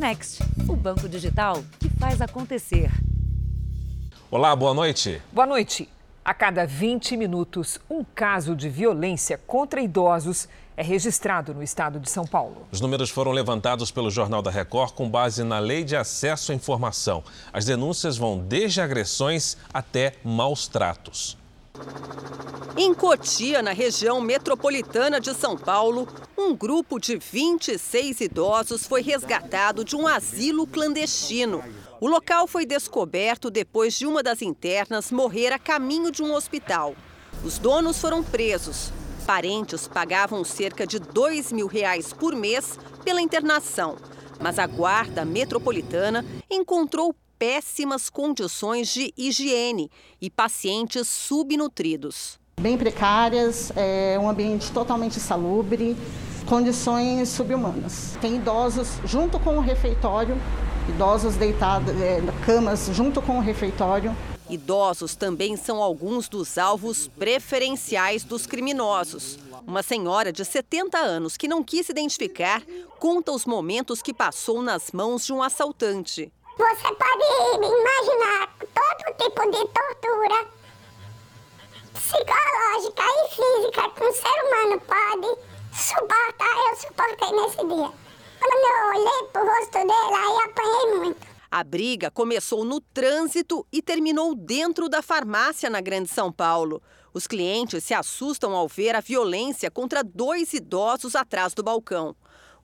Next, o banco digital que faz acontecer. Olá, boa noite. Boa noite. A cada 20 minutos, um caso de violência contra idosos é registrado no estado de São Paulo. Os números foram levantados pelo Jornal da Record com base na Lei de Acesso à Informação. As denúncias vão desde agressões até maus tratos. Em Cotia, na região metropolitana de São Paulo, um grupo de 26 idosos foi resgatado de um asilo clandestino. O local foi descoberto depois de uma das internas morrer a caminho de um hospital. Os donos foram presos. Parentes pagavam cerca de 2 mil reais por mês pela internação. Mas a guarda metropolitana encontrou péssimas condições de higiene e pacientes subnutridos. Bem precárias, é um ambiente totalmente insalubre, condições subhumanas. Tem idosos junto com o refeitório, idosos deitados, é, camas junto com o refeitório. Idosos também são alguns dos alvos preferenciais dos criminosos. Uma senhora de 70 anos que não quis se identificar conta os momentos que passou nas mãos de um assaltante. Você pode imaginar todo tipo de tortura psicológica e física que um ser humano pode suportar, eu suportei nesse dia. Quando eu olhei pro rosto dele, aí apanhei muito. A briga começou no trânsito e terminou dentro da farmácia na Grande São Paulo. Os clientes se assustam ao ver a violência contra dois idosos atrás do balcão.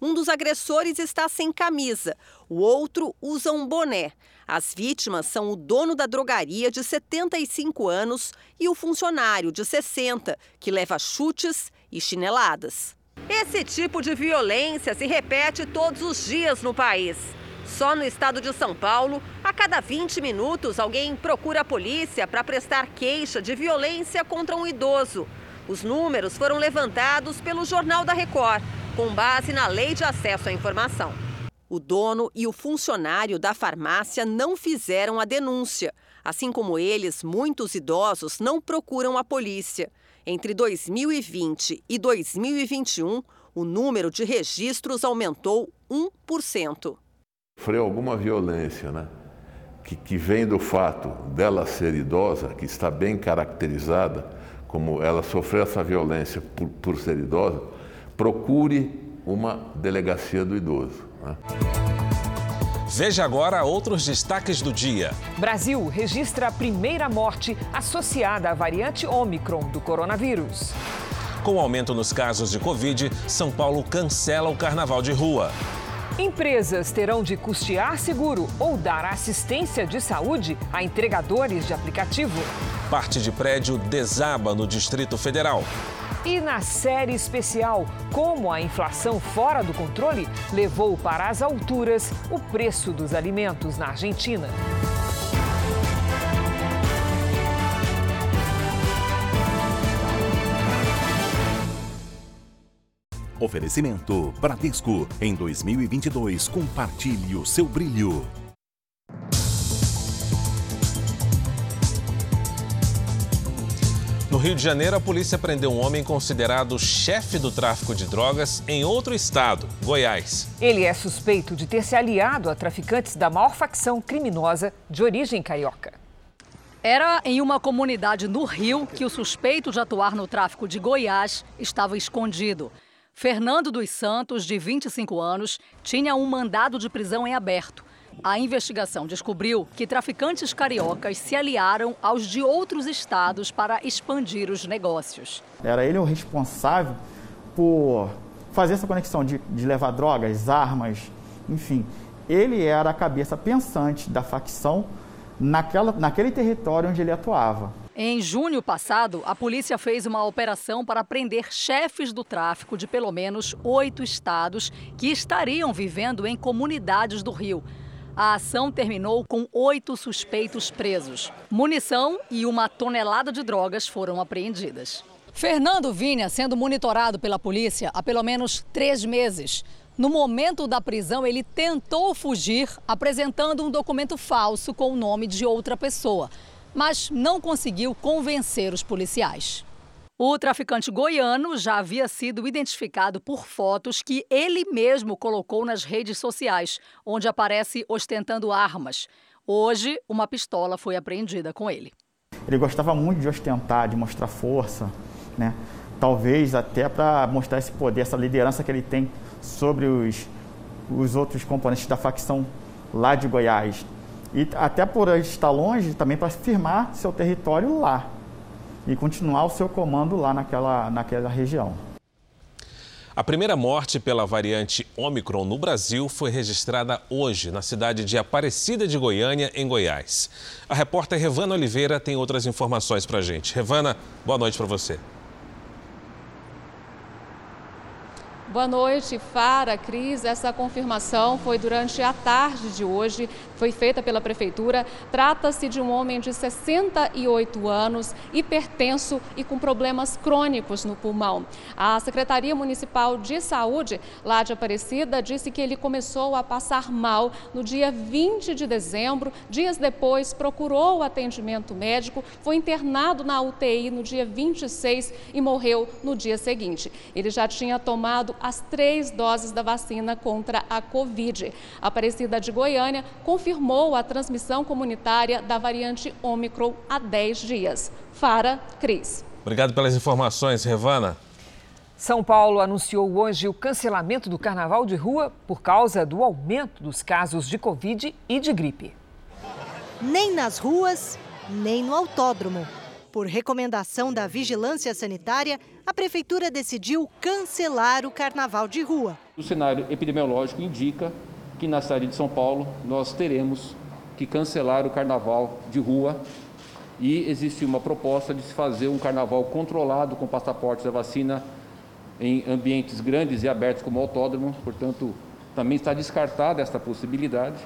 Um dos agressores está sem camisa, o outro usa um boné. As vítimas são o dono da drogaria de 75 anos e o funcionário de 60, que leva chutes e chineladas. Esse tipo de violência se repete todos os dias no país. Só no estado de São Paulo, a cada 20 minutos, alguém procura a polícia para prestar queixa de violência contra um idoso. Os números foram levantados pelo Jornal da Record com base na Lei de Acesso à Informação. O dono e o funcionário da farmácia não fizeram a denúncia. Assim como eles, muitos idosos não procuram a polícia. Entre 2020 e 2021, o número de registros aumentou 1%. Sofreu alguma violência, né? Que, que vem do fato dela ser idosa, que está bem caracterizada, como ela sofreu essa violência por, por ser idosa, procure uma delegacia do idoso. Né? Veja agora outros destaques do dia. Brasil registra a primeira morte associada à variante Omicron do coronavírus. Com o aumento nos casos de Covid, São Paulo cancela o carnaval de rua. Empresas terão de custear seguro ou dar assistência de saúde a entregadores de aplicativo. Parte de prédio desaba no Distrito Federal. E na série especial, como a inflação fora do controle levou para as alturas o preço dos alimentos na Argentina. Oferecimento Bradesco. Em 2022, compartilhe o seu brilho. Rio de Janeiro, a polícia prendeu um homem considerado chefe do tráfico de drogas em outro estado, Goiás. Ele é suspeito de ter se aliado a traficantes da maior facção criminosa de origem carioca. Era em uma comunidade no Rio que o suspeito de atuar no tráfico de Goiás estava escondido. Fernando dos Santos, de 25 anos, tinha um mandado de prisão em aberto. A investigação descobriu que traficantes cariocas se aliaram aos de outros estados para expandir os negócios. Era ele o responsável por fazer essa conexão de, de levar drogas, armas, enfim. Ele era a cabeça pensante da facção naquela, naquele território onde ele atuava. Em junho passado, a polícia fez uma operação para prender chefes do tráfico de pelo menos oito estados que estariam vivendo em comunidades do Rio. A ação terminou com oito suspeitos presos. Munição e uma tonelada de drogas foram apreendidas. Fernando vinha sendo monitorado pela polícia há pelo menos três meses. No momento da prisão, ele tentou fugir apresentando um documento falso com o nome de outra pessoa, mas não conseguiu convencer os policiais. O traficante goiano já havia sido identificado por fotos que ele mesmo colocou nas redes sociais, onde aparece ostentando armas. Hoje, uma pistola foi apreendida com ele. Ele gostava muito de ostentar, de mostrar força, né? Talvez até para mostrar esse poder, essa liderança que ele tem sobre os, os outros componentes da facção lá de Goiás. E até por estar longe, também para firmar seu território lá e continuar o seu comando lá naquela, naquela região. A primeira morte pela variante Omicron no Brasil foi registrada hoje na cidade de Aparecida de Goiânia, em Goiás. A repórter Revana Oliveira tem outras informações para a gente. Revana, boa noite para você. Boa noite, Fara, Cris. Essa confirmação foi durante a tarde de hoje, foi feita pela Prefeitura. Trata-se de um homem de 68 anos, hipertenso e com problemas crônicos no pulmão. A Secretaria Municipal de Saúde, lá de Aparecida, disse que ele começou a passar mal no dia 20 de dezembro. Dias depois, procurou o atendimento médico, foi internado na UTI no dia 26 e morreu no dia seguinte. Ele já tinha tomado as três doses da vacina contra a Covid. A Aparecida de Goiânia confirmou a transmissão comunitária da variante Omicron há 10 dias. Fara, Cris. Obrigado pelas informações, Revana. São Paulo anunciou hoje o cancelamento do carnaval de rua por causa do aumento dos casos de Covid e de gripe. Nem nas ruas, nem no autódromo. Por recomendação da Vigilância Sanitária, a Prefeitura decidiu cancelar o carnaval de rua. O cenário epidemiológico indica que na cidade de São Paulo nós teremos que cancelar o carnaval de rua e existe uma proposta de se fazer um carnaval controlado com passaportes da vacina em ambientes grandes e abertos como autódromo, portanto, também está descartada esta possibilidade.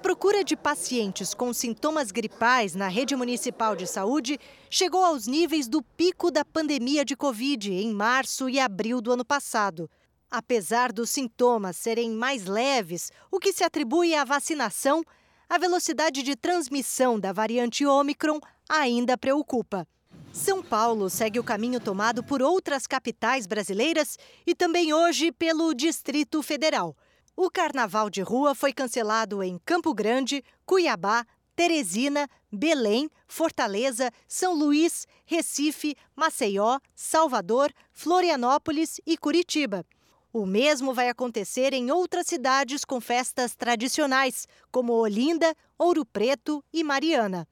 A procura de pacientes com sintomas gripais na rede municipal de saúde chegou aos níveis do pico da pandemia de Covid em março e abril do ano passado. Apesar dos sintomas serem mais leves, o que se atribui à vacinação, a velocidade de transmissão da variante Omicron ainda preocupa. São Paulo segue o caminho tomado por outras capitais brasileiras e também hoje pelo Distrito Federal. O carnaval de rua foi cancelado em Campo Grande, Cuiabá, Teresina, Belém, Fortaleza, São Luís, Recife, Maceió, Salvador, Florianópolis e Curitiba. O mesmo vai acontecer em outras cidades com festas tradicionais, como Olinda, Ouro Preto e Mariana.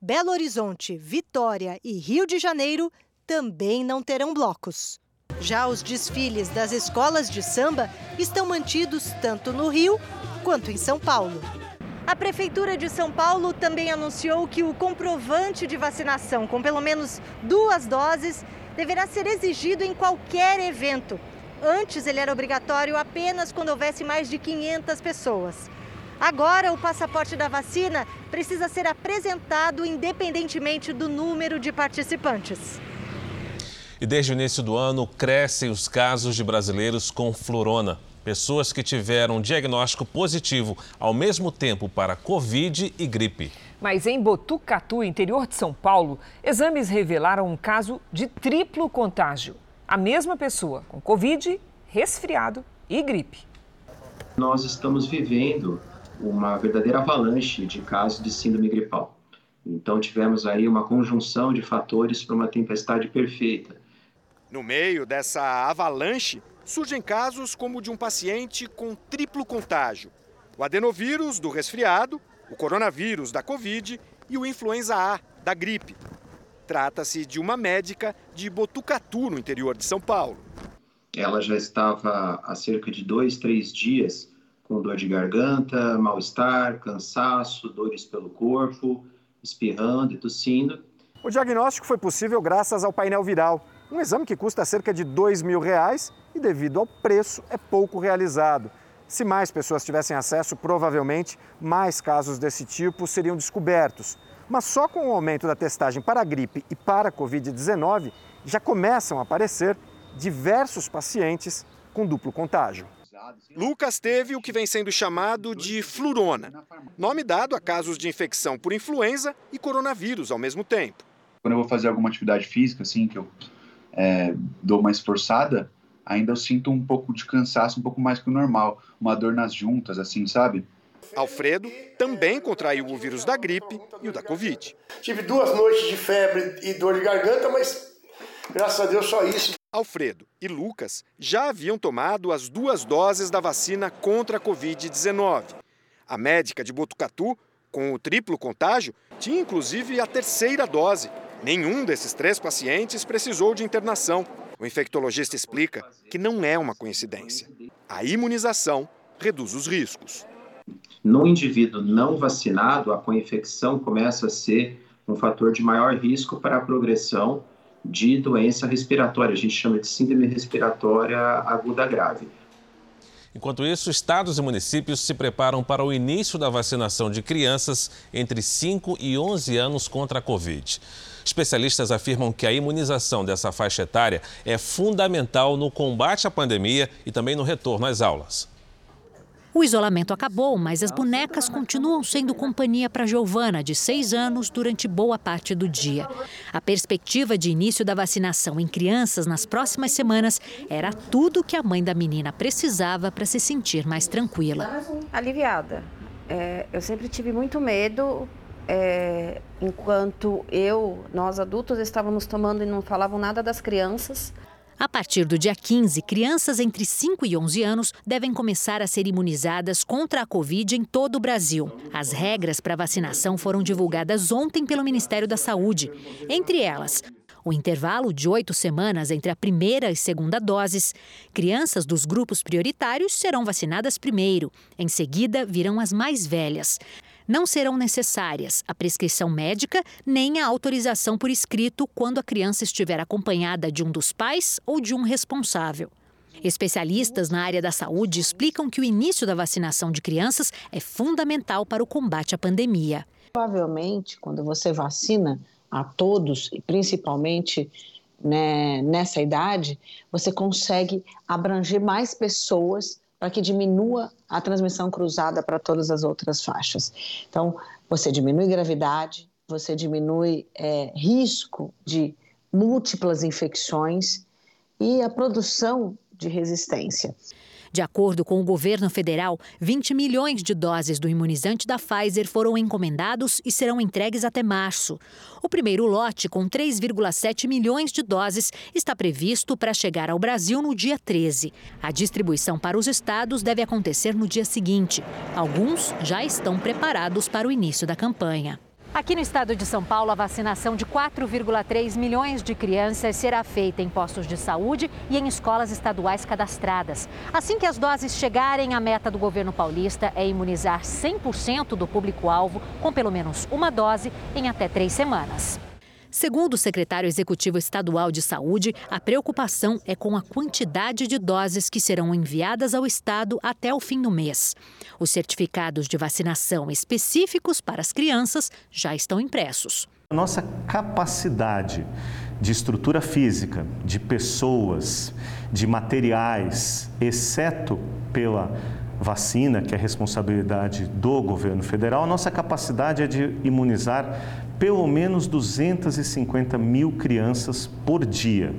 Belo Horizonte, Vitória e Rio de Janeiro também não terão blocos. Já os desfiles das escolas de samba estão mantidos tanto no Rio quanto em São Paulo. A Prefeitura de São Paulo também anunciou que o comprovante de vacinação com pelo menos duas doses deverá ser exigido em qualquer evento. Antes, ele era obrigatório apenas quando houvesse mais de 500 pessoas. Agora, o passaporte da vacina precisa ser apresentado independentemente do número de participantes. E desde o início do ano, crescem os casos de brasileiros com florona. Pessoas que tiveram um diagnóstico positivo ao mesmo tempo para Covid e gripe. Mas em Botucatu, interior de São Paulo, exames revelaram um caso de triplo contágio. A mesma pessoa com Covid, resfriado e gripe. Nós estamos vivendo uma verdadeira avalanche de casos de síndrome gripal. Então tivemos aí uma conjunção de fatores para uma tempestade perfeita. No meio dessa avalanche, surgem casos como o de um paciente com triplo contágio: o adenovírus do resfriado, o coronavírus da Covid e o influenza A da gripe. Trata-se de uma médica de Botucatu, no interior de São Paulo. Ela já estava há cerca de dois, três dias com dor de garganta, mal-estar, cansaço, dores pelo corpo, espirrando e tossindo. O diagnóstico foi possível graças ao painel viral, um exame que custa cerca de dois mil reais e, devido ao preço, é pouco realizado. Se mais pessoas tivessem acesso, provavelmente mais casos desse tipo seriam descobertos. Mas só com o aumento da testagem para a gripe e para a Covid-19, já começam a aparecer diversos pacientes com duplo contágio. Lucas teve o que vem sendo chamado de flurona, nome dado a casos de infecção por influenza e coronavírus ao mesmo tempo. Quando eu vou fazer alguma atividade física, assim, que eu é, dou uma esforçada, ainda eu sinto um pouco de cansaço, um pouco mais que o normal, uma dor nas juntas, assim, sabe? Alfredo também contraiu o vírus da gripe e o da Covid. Tive duas noites de febre e dor de garganta, mas graças a Deus só isso. Alfredo e Lucas já haviam tomado as duas doses da vacina contra a Covid-19. A médica de Botucatu, com o triplo contágio, tinha inclusive a terceira dose. Nenhum desses três pacientes precisou de internação. O infectologista explica que não é uma coincidência. A imunização reduz os riscos. No indivíduo não vacinado, a co-infecção começa a ser um fator de maior risco para a progressão de doença respiratória. A gente chama de síndrome respiratória aguda grave. Enquanto isso, estados e municípios se preparam para o início da vacinação de crianças entre 5 e 11 anos contra a Covid. Especialistas afirmam que a imunização dessa faixa etária é fundamental no combate à pandemia e também no retorno às aulas. O isolamento acabou, mas as bonecas continuam sendo companhia para Giovana, de seis anos, durante boa parte do dia. A perspectiva de início da vacinação em crianças nas próximas semanas era tudo que a mãe da menina precisava para se sentir mais tranquila. Aliviada. É, eu sempre tive muito medo. É, enquanto eu, nós adultos, estávamos tomando e não falavam nada das crianças. A partir do dia 15, crianças entre 5 e 11 anos devem começar a ser imunizadas contra a Covid em todo o Brasil. As regras para vacinação foram divulgadas ontem pelo Ministério da Saúde. Entre elas, o intervalo de oito semanas entre a primeira e segunda doses. Crianças dos grupos prioritários serão vacinadas primeiro. Em seguida, virão as mais velhas não serão necessárias a prescrição médica nem a autorização por escrito quando a criança estiver acompanhada de um dos pais ou de um responsável. Especialistas na área da saúde explicam que o início da vacinação de crianças é fundamental para o combate à pandemia. Provavelmente, quando você vacina a todos, e principalmente né, nessa idade, você consegue abranger mais pessoas para que diminua a transmissão cruzada para todas as outras faixas. Então, você diminui gravidade, você diminui é, risco de múltiplas infecções e a produção de resistência. De acordo com o governo federal, 20 milhões de doses do imunizante da Pfizer foram encomendados e serão entregues até março. O primeiro lote, com 3,7 milhões de doses, está previsto para chegar ao Brasil no dia 13. A distribuição para os estados deve acontecer no dia seguinte. Alguns já estão preparados para o início da campanha. Aqui no estado de São Paulo, a vacinação de 4,3 milhões de crianças será feita em postos de saúde e em escolas estaduais cadastradas. Assim que as doses chegarem, a meta do governo paulista é imunizar 100% do público-alvo com pelo menos uma dose em até três semanas. Segundo o secretário executivo estadual de saúde, a preocupação é com a quantidade de doses que serão enviadas ao estado até o fim do mês. Os certificados de vacinação específicos para as crianças já estão impressos. A nossa capacidade de estrutura física, de pessoas, de materiais, exceto pela vacina, que é responsabilidade do governo federal, a nossa capacidade é de imunizar pelo menos 250 mil crianças por dia.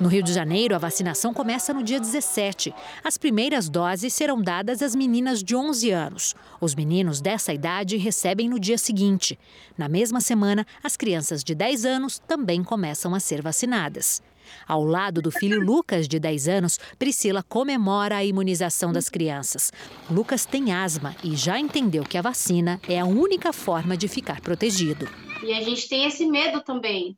No Rio de Janeiro, a vacinação começa no dia 17. As primeiras doses serão dadas às meninas de 11 anos. Os meninos dessa idade recebem no dia seguinte. Na mesma semana, as crianças de 10 anos também começam a ser vacinadas. Ao lado do filho Lucas, de 10 anos, Priscila comemora a imunização das crianças. Lucas tem asma e já entendeu que a vacina é a única forma de ficar protegido. E a gente tem esse medo também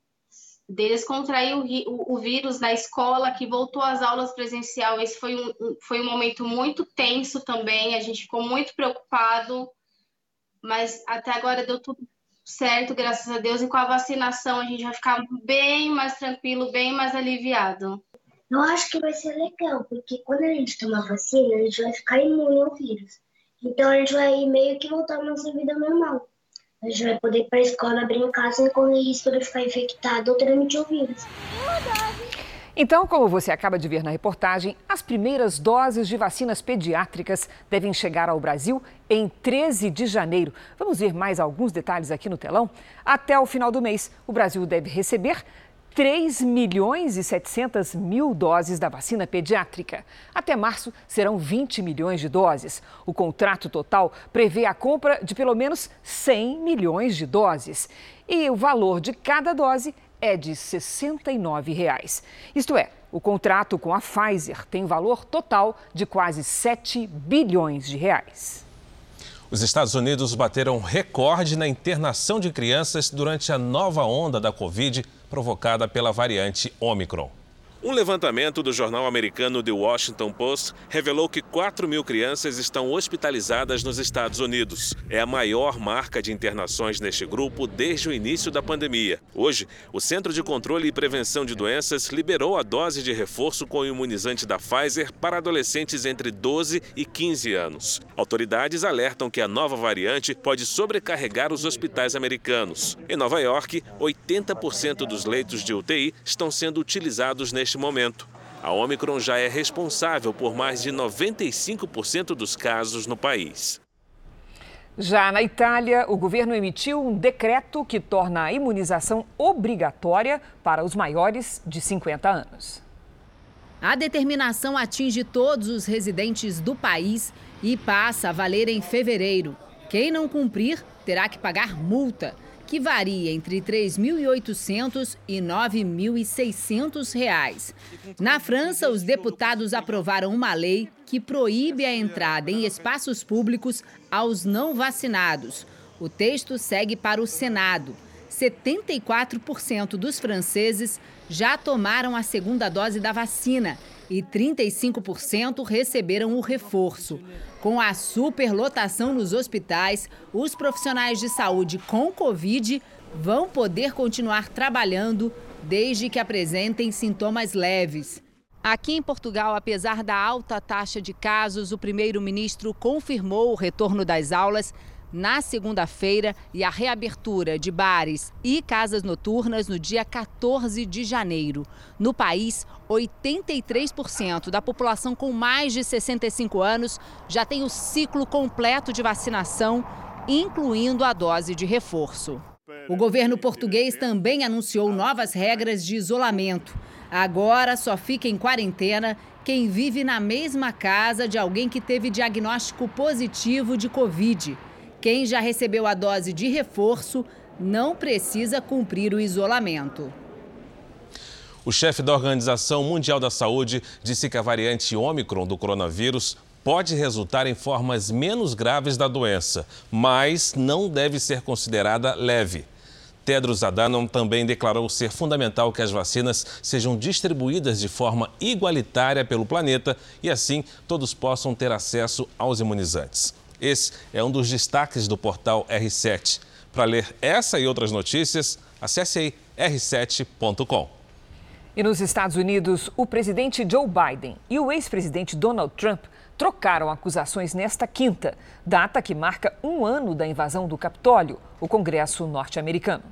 deles contrair o, o, o, vírus na escola, que voltou às aulas presencial. Esse foi um, foi um momento muito tenso também, a gente ficou muito preocupado, mas até agora deu tudo certo, graças a Deus, e com a vacinação a gente vai ficar bem mais tranquilo, bem mais aliviado. Eu acho que vai ser legal, porque quando a gente tomar vacina, a gente vai ficar imune ao vírus. Então a gente vai meio que voltar à nossa vida normal. A gente vai poder ir para a escola, brincar sem correr risco de ficar infectado ou transmitir o vírus. Então, como você acaba de ver na reportagem, as primeiras doses de vacinas pediátricas devem chegar ao Brasil em 13 de janeiro. Vamos ver mais alguns detalhes aqui no telão? Até o final do mês, o Brasil deve receber 3 milhões e 700 mil doses da vacina pediátrica. Até março serão 20 milhões de doses. O contrato total prevê a compra de pelo menos 100 milhões de doses. E o valor de cada dose é de 69 reais. Isto é, o contrato com a Pfizer tem valor total de quase 7 bilhões de reais. Os Estados Unidos bateram recorde na internação de crianças durante a nova onda da Covid provocada pela variante Omicron. Um levantamento do jornal americano The Washington Post revelou que 4 mil crianças estão hospitalizadas nos Estados Unidos. É a maior marca de internações neste grupo desde o início da pandemia. Hoje, o Centro de Controle e Prevenção de Doenças liberou a dose de reforço com o imunizante da Pfizer para adolescentes entre 12 e 15 anos. Autoridades alertam que a nova variante pode sobrecarregar os hospitais americanos. Em Nova York, 80% dos leitos de UTI estão sendo utilizados neste neste momento. A Omicron já é responsável por mais de 95% dos casos no país. Já na Itália, o governo emitiu um decreto que torna a imunização obrigatória para os maiores de 50 anos. A determinação atinge todos os residentes do país e passa a valer em fevereiro. Quem não cumprir terá que pagar multa que varia entre R$ 3.800 e 9.600 reais. Na França, os deputados aprovaram uma lei que proíbe a entrada em espaços públicos aos não vacinados. O texto segue para o Senado. 74% dos franceses já tomaram a segunda dose da vacina e 35% receberam o reforço. Com a superlotação nos hospitais, os profissionais de saúde com Covid vão poder continuar trabalhando desde que apresentem sintomas leves. Aqui em Portugal, apesar da alta taxa de casos, o primeiro-ministro confirmou o retorno das aulas na segunda-feira e a reabertura de bares e casas noturnas no dia 14 de janeiro. No país, 83% da população com mais de 65 anos já tem o ciclo completo de vacinação, incluindo a dose de reforço. O governo português também anunciou novas regras de isolamento. Agora só fica em quarentena quem vive na mesma casa de alguém que teve diagnóstico positivo de Covid. Quem já recebeu a dose de reforço não precisa cumprir o isolamento. O chefe da Organização Mundial da Saúde disse que a variante Ômicron do coronavírus pode resultar em formas menos graves da doença, mas não deve ser considerada leve. Tedros Adhanom também declarou ser fundamental que as vacinas sejam distribuídas de forma igualitária pelo planeta e assim todos possam ter acesso aos imunizantes. Esse é um dos destaques do portal R7. Para ler essa e outras notícias, acesse aí r7.com. E nos Estados Unidos, o presidente Joe Biden e o ex-presidente Donald Trump trocaram acusações nesta quinta, data que marca um ano da invasão do Capitólio, o Congresso norte-americano.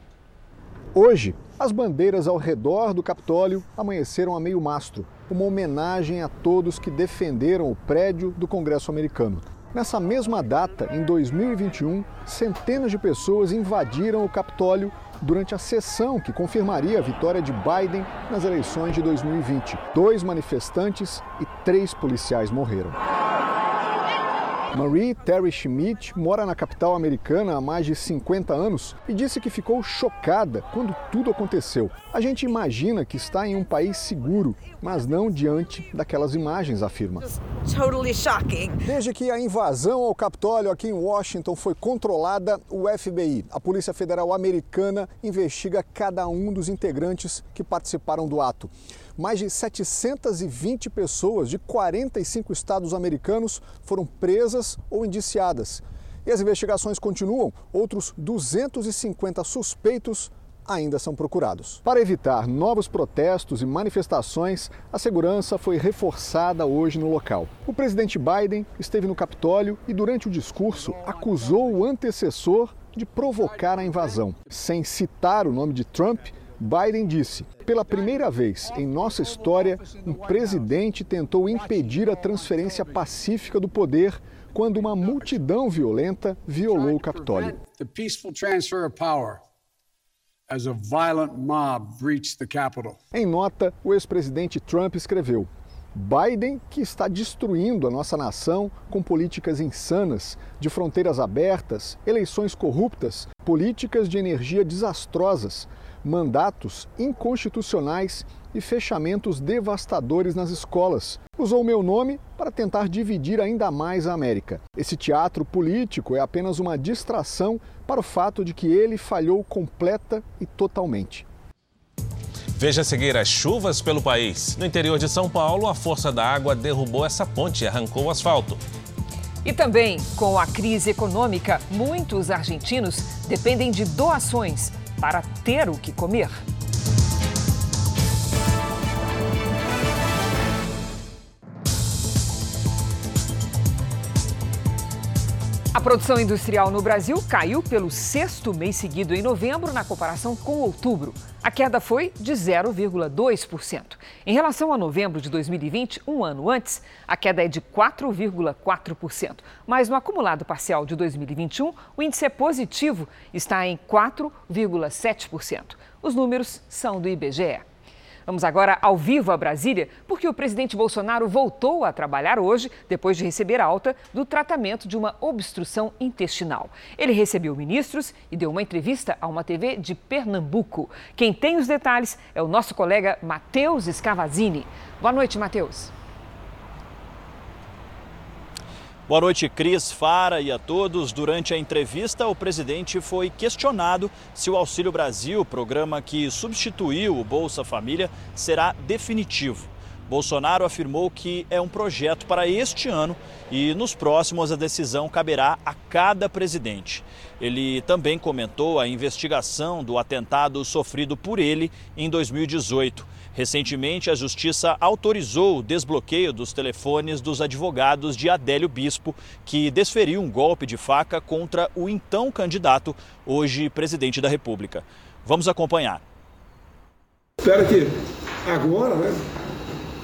Hoje, as bandeiras ao redor do Capitólio amanheceram a meio mastro, uma homenagem a todos que defenderam o prédio do Congresso americano. Nessa mesma data, em 2021, centenas de pessoas invadiram o Capitólio durante a sessão que confirmaria a vitória de Biden nas eleições de 2020. Dois manifestantes e três policiais morreram. Marie Terry Schmidt mora na capital americana há mais de 50 anos e disse que ficou chocada quando tudo aconteceu. A gente imagina que está em um país seguro, mas não diante daquelas imagens, afirma. Desde que a invasão ao Capitólio aqui em Washington foi controlada, o FBI, a Polícia Federal Americana, investiga cada um dos integrantes que participaram do ato mais de 720 pessoas de 45 estados americanos foram presas ou indiciadas. E as investigações continuam. Outros 250 suspeitos ainda são procurados. Para evitar novos protestos e manifestações, a segurança foi reforçada hoje no local. O presidente Biden esteve no Capitólio e, durante o discurso, acusou o antecessor de provocar a invasão. Sem citar o nome de Trump, Biden disse: pela primeira vez em nossa história, um presidente tentou impedir a transferência pacífica do poder quando uma multidão violenta violou o Capitólio. as a violent mob breached the Capitol. Em nota, o ex-presidente Trump escreveu: Biden, que está destruindo a nossa nação com políticas insanas, de fronteiras abertas, eleições corruptas, políticas de energia desastrosas, mandatos inconstitucionais e fechamentos devastadores nas escolas. Usou meu nome para tentar dividir ainda mais a América. Esse teatro político é apenas uma distração para o fato de que ele falhou completa e totalmente. Veja a seguir as chuvas pelo país. No interior de São Paulo, a força da água derrubou essa ponte e arrancou o asfalto. E também, com a crise econômica, muitos argentinos dependem de doações para ter o que comer. A produção industrial no Brasil caiu pelo sexto mês seguido em novembro, na comparação com outubro. A queda foi de 0,2%. Em relação a novembro de 2020, um ano antes, a queda é de 4,4%. Mas no acumulado parcial de 2021, o índice é positivo, está em 4,7%. Os números são do IBGE. Vamos agora ao vivo a Brasília, porque o presidente Bolsonaro voltou a trabalhar hoje, depois de receber alta do tratamento de uma obstrução intestinal. Ele recebeu ministros e deu uma entrevista a uma TV de Pernambuco. Quem tem os detalhes é o nosso colega Matheus Scavazini. Boa noite, Matheus. Boa noite, Cris, Fara e a todos. Durante a entrevista, o presidente foi questionado se o Auxílio Brasil, programa que substituiu o Bolsa Família, será definitivo. Bolsonaro afirmou que é um projeto para este ano e nos próximos a decisão caberá a cada presidente. Ele também comentou a investigação do atentado sofrido por ele em 2018 Recentemente, a Justiça autorizou o desbloqueio dos telefones dos advogados de Adélio Bispo, que desferiu um golpe de faca contra o então candidato, hoje presidente da República. Vamos acompanhar. Espero que agora, né,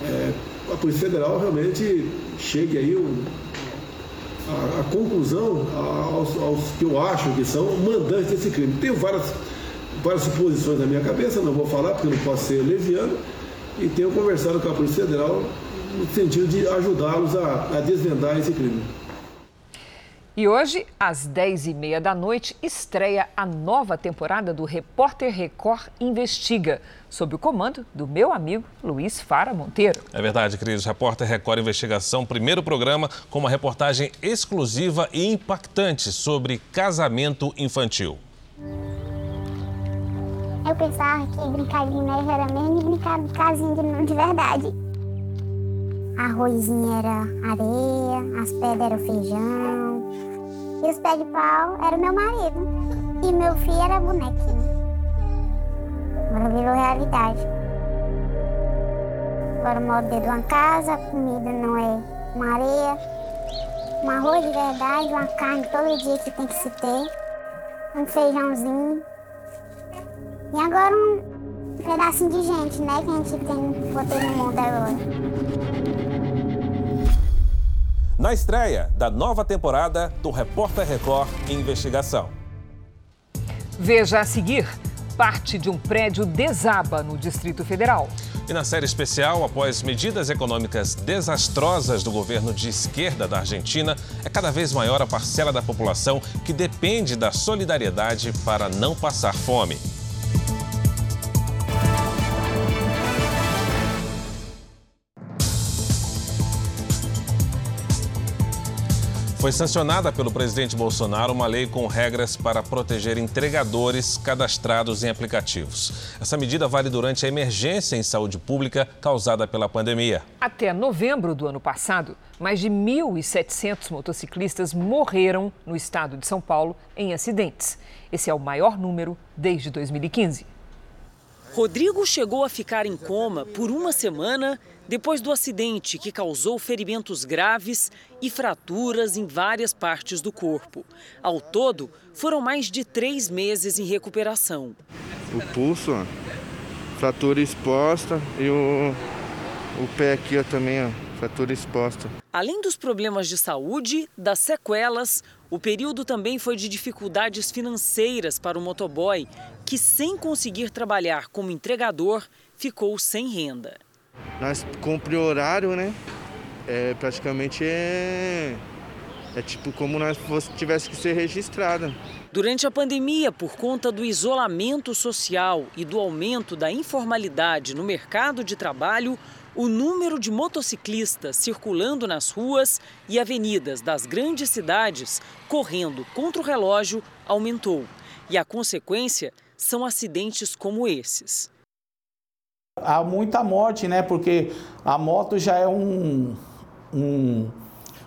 é, a Polícia Federal realmente chegue aí um, a, a, conclusão aos, aos, que eu acho que são mandantes desse crime. Tenho várias várias suposições na minha cabeça, não vou falar porque não posso ser leviano, e tenho conversado com a Polícia Federal no sentido de ajudá-los a, a desvendar esse crime. E hoje, às 10h30 da noite, estreia a nova temporada do Repórter Record Investiga, sob o comando do meu amigo Luiz Fara Monteiro. É verdade, queridos. Repórter Record Investigação, primeiro programa com uma reportagem exclusiva e impactante sobre casamento infantil. Eu pensava que brincar de neve era mesmo brincar de casinha de, de verdade. Arrozinho era areia, as pedras eram feijão. E os pés de pau era meu marido. E meu filho era bonequinho. Agora virou realidade. Agora eu moro dentro de uma casa, a comida não é uma areia, um arroz de verdade, uma carne todo dia que tem que se ter, um feijãozinho. E agora um pedacinho de gente, né? Que a gente tem botei no mundo agora. Na estreia da nova temporada do Repórter Record Investigação. Veja a seguir. Parte de um prédio desaba no Distrito Federal. E na série especial, após medidas econômicas desastrosas do governo de esquerda da Argentina, é cada vez maior a parcela da população que depende da solidariedade para não passar fome. Foi sancionada pelo presidente Bolsonaro uma lei com regras para proteger entregadores cadastrados em aplicativos. Essa medida vale durante a emergência em saúde pública causada pela pandemia. Até novembro do ano passado, mais de 1.700 motociclistas morreram no estado de São Paulo em acidentes. Esse é o maior número desde 2015. Rodrigo chegou a ficar em coma por uma semana depois do acidente que causou ferimentos graves e fraturas em várias partes do corpo. Ao todo, foram mais de três meses em recuperação. O pulso, ó, fratura exposta e o, o pé aqui ó, também, ó, fratura exposta. Além dos problemas de saúde, das sequelas, o período também foi de dificuldades financeiras para o motoboy, que sem conseguir trabalhar como entregador, ficou sem renda. Nós cumpre horário, né? É, praticamente é, é tipo como nós fosse, tivesse que ser registrada. Durante a pandemia, por conta do isolamento social e do aumento da informalidade no mercado de trabalho, o número de motociclistas circulando nas ruas e avenidas das grandes cidades, correndo contra o relógio, aumentou. E a consequência são acidentes como esses. Há muita morte, né? Porque a moto já é um, um,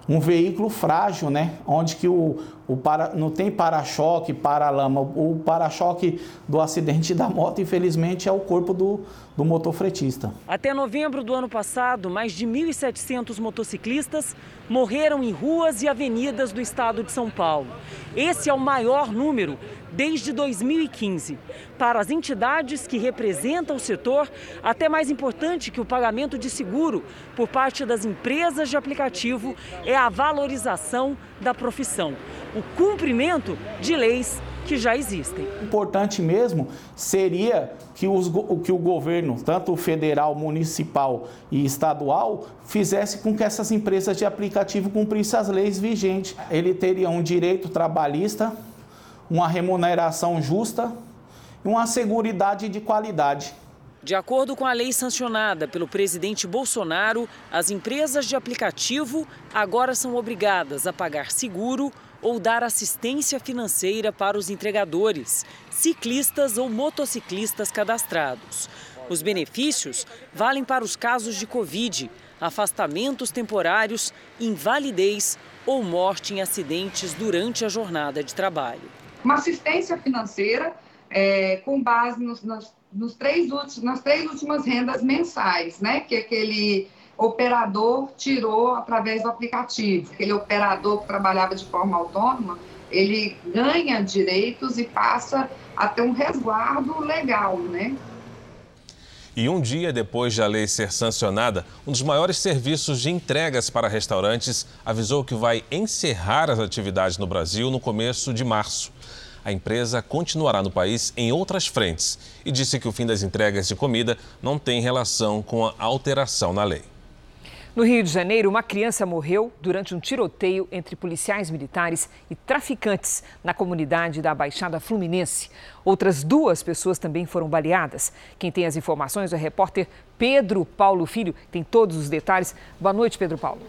um veículo frágil, né? Onde que o, o para, não tem para-choque, para-lama. O para-choque do acidente da moto, infelizmente, é o corpo do, do motofretista. Até novembro do ano passado, mais de 1.700 motociclistas morreram em ruas e avenidas do estado de São Paulo. Esse é o maior número desde 2015. Para as entidades que representam o setor, até mais importante que o pagamento de seguro por parte das empresas de aplicativo é a valorização da profissão, o cumprimento de leis que já existem. Importante mesmo seria que, os, que o governo, tanto federal, municipal e estadual, fizesse com que essas empresas de aplicativo cumprissem as leis vigentes. Ele teria um direito trabalhista uma remuneração justa e uma seguridade de qualidade. De acordo com a lei sancionada pelo presidente Bolsonaro, as empresas de aplicativo agora são obrigadas a pagar seguro ou dar assistência financeira para os entregadores, ciclistas ou motociclistas cadastrados. Os benefícios valem para os casos de Covid, afastamentos temporários, invalidez ou morte em acidentes durante a jornada de trabalho uma assistência financeira é, com base nos, nos, nos três últimos, nas três últimas rendas mensais, né? Que aquele operador tirou através do aplicativo. Aquele operador que trabalhava de forma autônoma, ele ganha direitos e passa a ter um resguardo legal, né? E um dia depois de a lei ser sancionada, um dos maiores serviços de entregas para restaurantes avisou que vai encerrar as atividades no Brasil no começo de março. A empresa continuará no país em outras frentes e disse que o fim das entregas de comida não tem relação com a alteração na lei. No Rio de Janeiro, uma criança morreu durante um tiroteio entre policiais militares e traficantes na comunidade da Baixada Fluminense. Outras duas pessoas também foram baleadas. Quem tem as informações é o repórter Pedro Paulo Filho. Tem todos os detalhes. Boa noite, Pedro Paulo.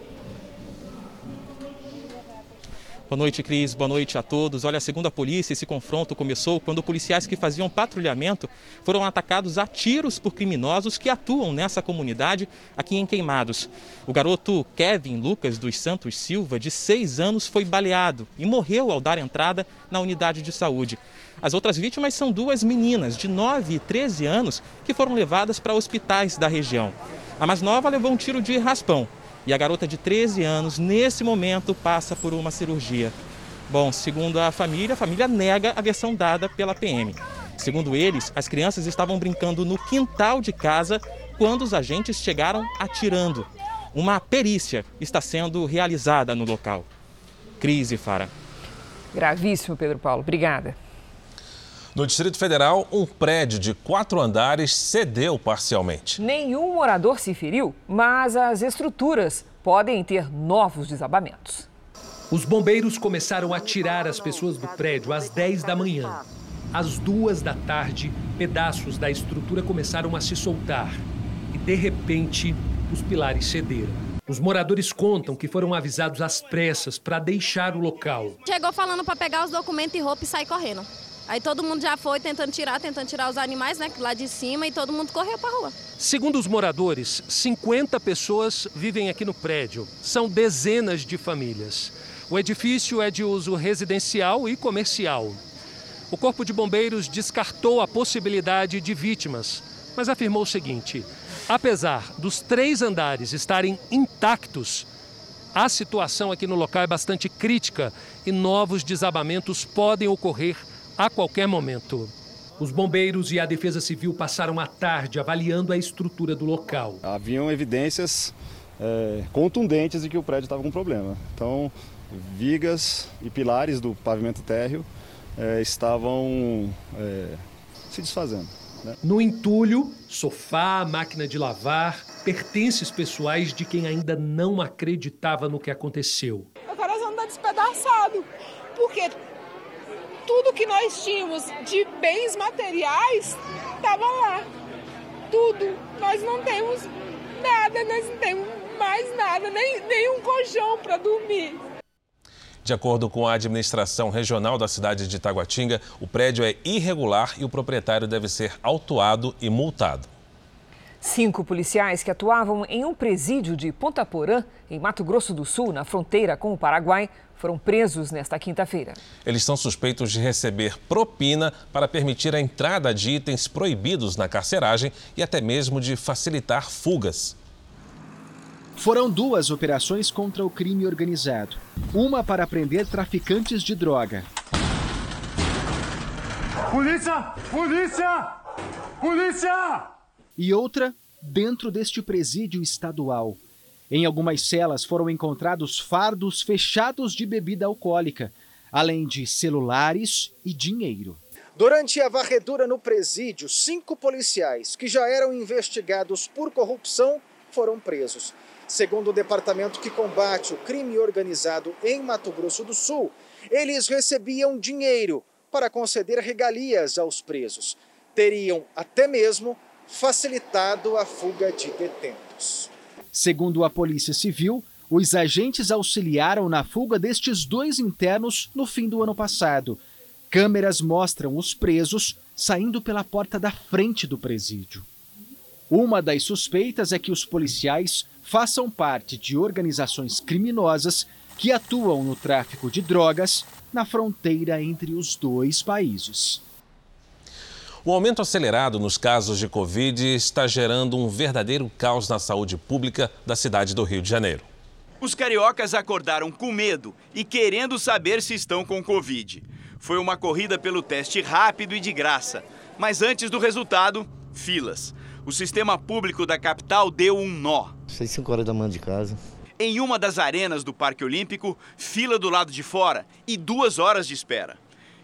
Boa noite, Cris. Boa noite a todos. Olha, segundo a polícia, esse confronto começou quando policiais que faziam patrulhamento foram atacados a tiros por criminosos que atuam nessa comunidade aqui em Queimados. O garoto Kevin Lucas dos Santos Silva, de seis anos, foi baleado e morreu ao dar entrada na unidade de saúde. As outras vítimas são duas meninas de 9 e 13 anos que foram levadas para hospitais da região. A mais nova levou um tiro de raspão e a garota de 13 anos, nesse momento, passa por uma cirurgia. Bom, segundo a família, a família nega a versão dada pela PM. Segundo eles, as crianças estavam brincando no quintal de casa quando os agentes chegaram atirando. Uma perícia está sendo realizada no local. Crise, Fara. Gravíssimo, Pedro Paulo. Obrigada. No Distrito Federal, um prédio de quatro andares cedeu parcialmente. Nenhum morador se feriu, mas as estruturas podem ter novos desabamentos. Os bombeiros começaram a tirar as pessoas do prédio às 10 da manhã. Às duas da tarde, pedaços da estrutura começaram a se soltar e, de repente, os pilares cederam. Os moradores contam que foram avisados às pressas para deixar o local. Chegou falando para pegar os documentos e roupa e sair correndo. Aí todo mundo já foi tentando tirar, tentando tirar os animais, né, lá de cima e todo mundo correu para rua. Segundo os moradores, 50 pessoas vivem aqui no prédio. São dezenas de famílias. O edifício é de uso residencial e comercial. O Corpo de Bombeiros descartou a possibilidade de vítimas, mas afirmou o seguinte: apesar dos três andares estarem intactos, a situação aqui no local é bastante crítica e novos desabamentos podem ocorrer a qualquer momento. Os bombeiros e a Defesa Civil passaram a tarde avaliando a estrutura do local. Haviam evidências é, contundentes de que o prédio estava com problema. Então, vigas e pilares do pavimento térreo é, estavam é, se desfazendo. Né? No entulho, sofá, máquina de lavar, pertences pessoais de quem ainda não acreditava no que aconteceu. O coração está despedaçado, porque tudo que nós tínhamos de bens materiais estava lá. Tudo. Nós não temos nada, nós não temos mais nada, nem, nem um colchão para dormir. De acordo com a administração regional da cidade de Taguatinga, o prédio é irregular e o proprietário deve ser autuado e multado. Cinco policiais que atuavam em um presídio de Ponta Porã, em Mato Grosso do Sul, na fronteira com o Paraguai, foram presos nesta quinta-feira. Eles são suspeitos de receber propina para permitir a entrada de itens proibidos na carceragem e até mesmo de facilitar fugas. Foram duas operações contra o crime organizado. Uma para prender traficantes de droga. Polícia! Polícia! Polícia! E outra dentro deste presídio estadual. Em algumas celas foram encontrados fardos fechados de bebida alcoólica, além de celulares e dinheiro. Durante a varredura no presídio, cinco policiais que já eram investigados por corrupção foram presos. Segundo o departamento que combate o crime organizado em Mato Grosso do Sul, eles recebiam dinheiro para conceder regalias aos presos. Teriam até mesmo facilitado a fuga de detentos. Segundo a Polícia Civil, os agentes auxiliaram na fuga destes dois internos no fim do ano passado. Câmeras mostram os presos saindo pela porta da frente do presídio. Uma das suspeitas é que os policiais façam parte de organizações criminosas que atuam no tráfico de drogas na fronteira entre os dois países. O aumento acelerado nos casos de Covid está gerando um verdadeiro caos na saúde pública da cidade do Rio de Janeiro. Os cariocas acordaram com medo e querendo saber se estão com Covid. Foi uma corrida pelo teste rápido e de graça. Mas antes do resultado, filas. O sistema público da capital deu um nó. 6, 5 horas da manhã de casa. Em uma das arenas do Parque Olímpico, fila do lado de fora e duas horas de espera.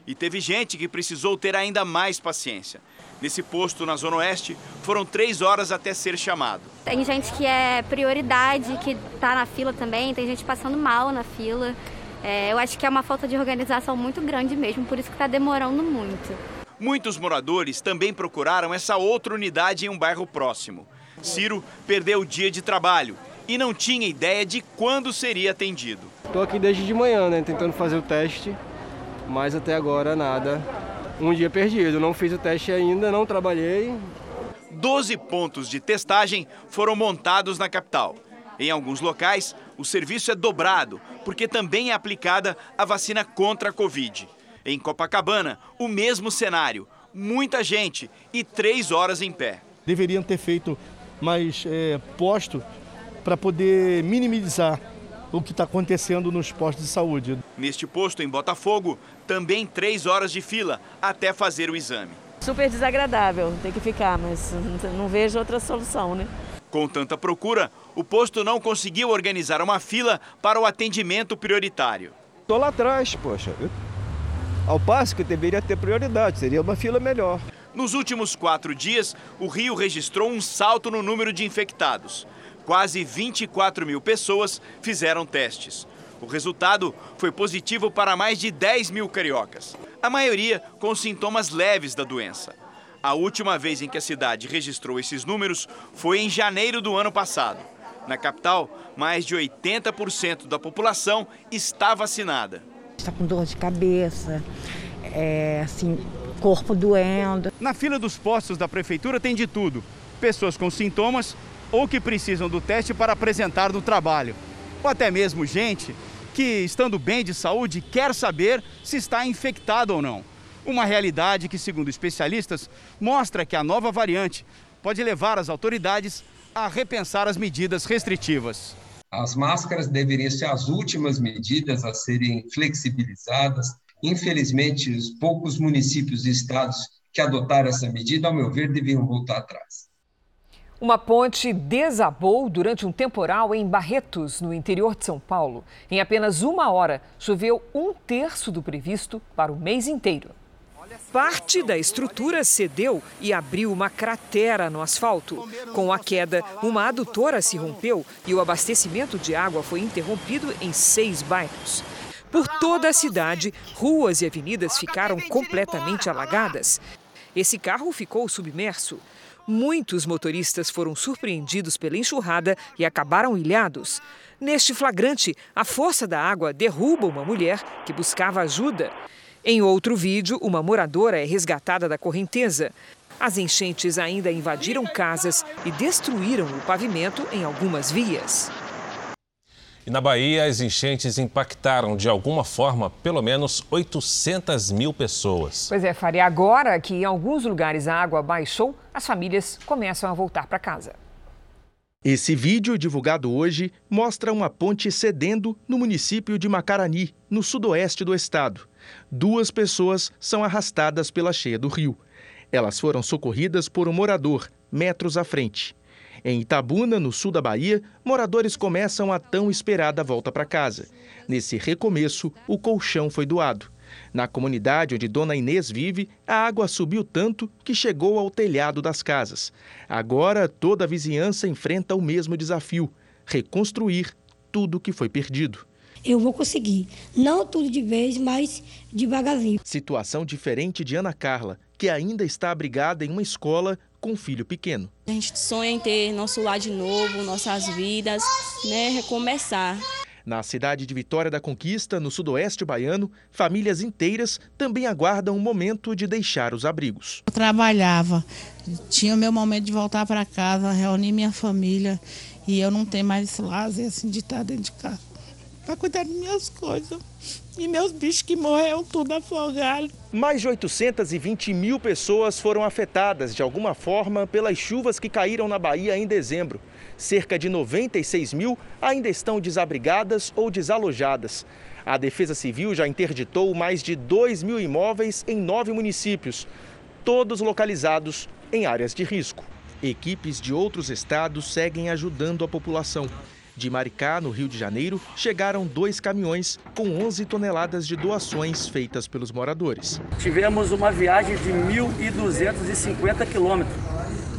E teve gente que precisou ter ainda mais paciência. Nesse posto na Zona Oeste, foram três horas até ser chamado. Tem gente que é prioridade, que está na fila também, tem gente passando mal na fila. É, eu acho que é uma falta de organização muito grande mesmo, por isso que está demorando muito. Muitos moradores também procuraram essa outra unidade em um bairro próximo. Ciro perdeu o dia de trabalho e não tinha ideia de quando seria atendido. Estou aqui desde de manhã, né, tentando fazer o teste, mas até agora nada. Um dia perdido, não fiz o teste ainda, não trabalhei. Doze pontos de testagem foram montados na capital. Em alguns locais, o serviço é dobrado, porque também é aplicada a vacina contra a Covid. Em Copacabana, o mesmo cenário. Muita gente e três horas em pé. Deveriam ter feito mais é, posto para poder minimizar o que está acontecendo nos postos de saúde. Neste posto em Botafogo, também três horas de fila até fazer o exame. Super desagradável, tem que ficar, mas não vejo outra solução, né? Com tanta procura, o posto não conseguiu organizar uma fila para o atendimento prioritário. Estou lá atrás, poxa. Ao passo que deveria ter prioridade, seria uma fila melhor. Nos últimos quatro dias, o Rio registrou um salto no número de infectados. Quase 24 mil pessoas fizeram testes. O resultado foi positivo para mais de 10 mil cariocas, a maioria com sintomas leves da doença. A última vez em que a cidade registrou esses números foi em janeiro do ano passado. Na capital, mais de 80% da população está vacinada. Está com dor de cabeça, é, assim, corpo doendo. Na fila dos postos da prefeitura tem de tudo: pessoas com sintomas ou que precisam do teste para apresentar no trabalho, ou até mesmo gente que, estando bem de saúde, quer saber se está infectado ou não. Uma realidade que, segundo especialistas, mostra que a nova variante pode levar as autoridades a repensar as medidas restritivas. As máscaras deveriam ser as últimas medidas a serem flexibilizadas. Infelizmente, os poucos municípios e estados que adotaram essa medida, ao meu ver, deviam voltar atrás. Uma ponte desabou durante um temporal em Barretos, no interior de São Paulo. Em apenas uma hora, choveu um terço do previsto para o mês inteiro. Parte da estrutura cedeu e abriu uma cratera no asfalto. Com a queda, uma adutora se rompeu e o abastecimento de água foi interrompido em seis bairros. Por toda a cidade, ruas e avenidas ficaram completamente alagadas. Esse carro ficou submerso. Muitos motoristas foram surpreendidos pela enxurrada e acabaram ilhados. Neste flagrante, a força da água derruba uma mulher que buscava ajuda. Em outro vídeo, uma moradora é resgatada da correnteza. As enchentes ainda invadiram casas e destruíram o pavimento em algumas vias. E na Bahia, as enchentes impactaram de alguma forma pelo menos 800 mil pessoas. Pois é, Faria, agora que em alguns lugares a água baixou, as famílias começam a voltar para casa. Esse vídeo, divulgado hoje, mostra uma ponte cedendo no município de Macarani, no sudoeste do estado. Duas pessoas são arrastadas pela cheia do rio. Elas foram socorridas por um morador, metros à frente. Em Itabuna, no sul da Bahia, moradores começam a tão esperada volta para casa. Nesse recomeço, o colchão foi doado. Na comunidade onde Dona Inês vive, a água subiu tanto que chegou ao telhado das casas. Agora, toda a vizinhança enfrenta o mesmo desafio: reconstruir tudo que foi perdido. Eu vou conseguir. Não tudo de vez, mas devagarzinho. Situação diferente de Ana Carla, que ainda está abrigada em uma escola com um filho pequeno. A gente sonha em ter nosso lar de novo, nossas vidas, né, recomeçar. Na cidade de Vitória da Conquista, no sudoeste baiano, famílias inteiras também aguardam o momento de deixar os abrigos. Eu trabalhava, tinha o meu momento de voltar para casa, reunir minha família e eu não tenho mais esse lazer assim, de estar dentro de casa para cuidar das minhas coisas. E meus bichos que morreram tudo afogados. Mais de 820 mil pessoas foram afetadas de alguma forma pelas chuvas que caíram na Bahia em dezembro. Cerca de 96 mil ainda estão desabrigadas ou desalojadas. A Defesa Civil já interditou mais de 2 mil imóveis em nove municípios, todos localizados em áreas de risco. Equipes de outros estados seguem ajudando a população. De Maricá, no Rio de Janeiro, chegaram dois caminhões com 11 toneladas de doações feitas pelos moradores. Tivemos uma viagem de 1.250 quilômetros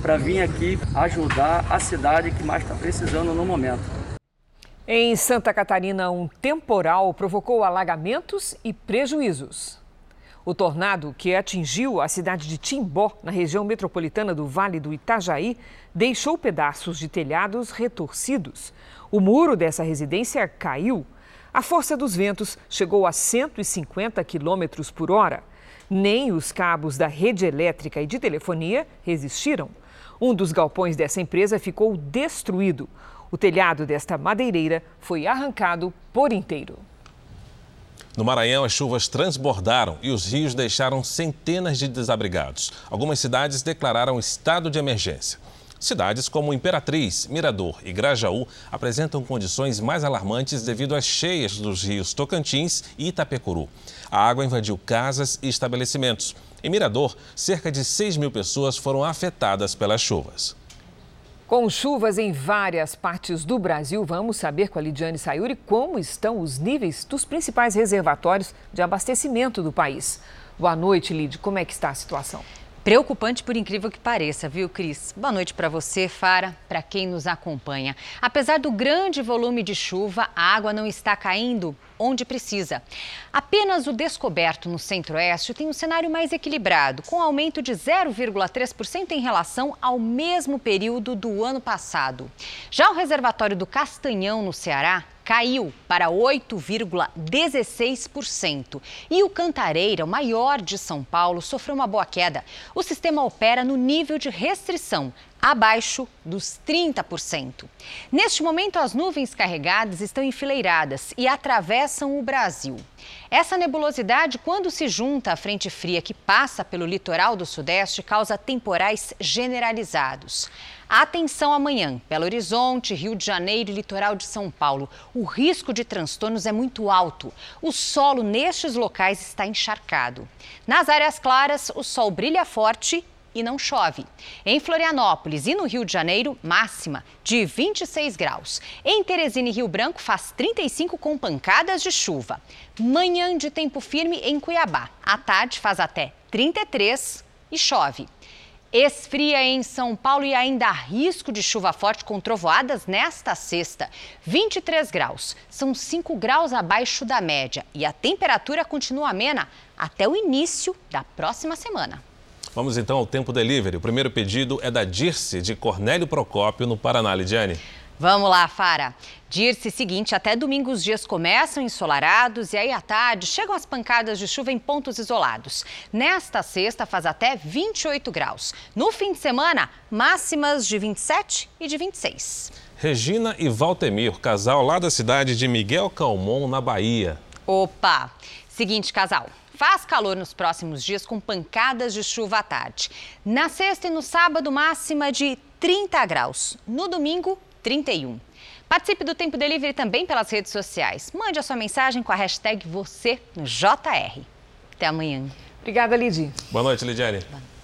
para vir aqui ajudar a cidade que mais está precisando no momento. Em Santa Catarina, um temporal provocou alagamentos e prejuízos. O tornado que atingiu a cidade de Timbó, na região metropolitana do Vale do Itajaí, deixou pedaços de telhados retorcidos. O muro dessa residência caiu. A força dos ventos chegou a 150 quilômetros por hora. Nem os cabos da rede elétrica e de telefonia resistiram. Um dos galpões dessa empresa ficou destruído. O telhado desta madeireira foi arrancado por inteiro. No Maranhão, as chuvas transbordaram e os rios deixaram centenas de desabrigados. Algumas cidades declararam estado de emergência. Cidades como Imperatriz, Mirador e Grajaú apresentam condições mais alarmantes devido às cheias dos rios Tocantins e Itapecuru. A água invadiu casas e estabelecimentos. Em Mirador, cerca de 6 mil pessoas foram afetadas pelas chuvas. Com chuvas em várias partes do Brasil, vamos saber com a Lidiane Sayuri como estão os níveis dos principais reservatórios de abastecimento do país. Boa noite, Lid. Como é que está a situação? Preocupante por incrível que pareça, viu, Cris? Boa noite para você, Fara, para quem nos acompanha. Apesar do grande volume de chuva, a água não está caindo onde precisa. Apenas o descoberto no Centro-Oeste tem um cenário mais equilibrado, com aumento de 0,3% em relação ao mesmo período do ano passado. Já o reservatório do Castanhão, no Ceará, caiu para 8,16%. E o Cantareira, o maior de São Paulo, sofreu uma boa queda. O sistema opera no nível de restrição, abaixo dos 30%. Neste momento, as nuvens carregadas estão enfileiradas e atravessam o Brasil. Essa nebulosidade, quando se junta à frente fria que passa pelo litoral do Sudeste, causa temporais generalizados. Atenção amanhã, Belo Horizonte, Rio de Janeiro e litoral de São Paulo. O risco de transtornos é muito alto. O solo nestes locais está encharcado. Nas áreas claras, o sol brilha forte e não chove. Em Florianópolis e no Rio de Janeiro, máxima de 26 graus. Em Teresina e Rio Branco, faz 35 com pancadas de chuva. Manhã de tempo firme em Cuiabá. À tarde, faz até 33 e chove. Esfria em São Paulo e ainda há risco de chuva forte com trovoadas nesta sexta. 23 graus, são 5 graus abaixo da média e a temperatura continua amena até o início da próxima semana. Vamos então ao tempo delivery. O primeiro pedido é da Dirce, de Cornélio Procópio, no Paraná, Lidiane. Vamos lá, Fara. Dir-se seguinte, até domingo os dias começam ensolarados e aí à tarde chegam as pancadas de chuva em pontos isolados. Nesta sexta faz até 28 graus. No fim de semana, máximas de 27 e de 26. Regina e Valtemir, casal lá da cidade de Miguel Calmon, na Bahia. Opa! Seguinte, casal. Faz calor nos próximos dias com pancadas de chuva à tarde. Na sexta e no sábado, máxima de 30 graus. No domingo, 31. Participe do Tempo Delivery também pelas redes sociais. Mande a sua mensagem com a hashtag você no JR. Até amanhã. Obrigada, Lidy. Boa noite, Lidiane. Boa noite.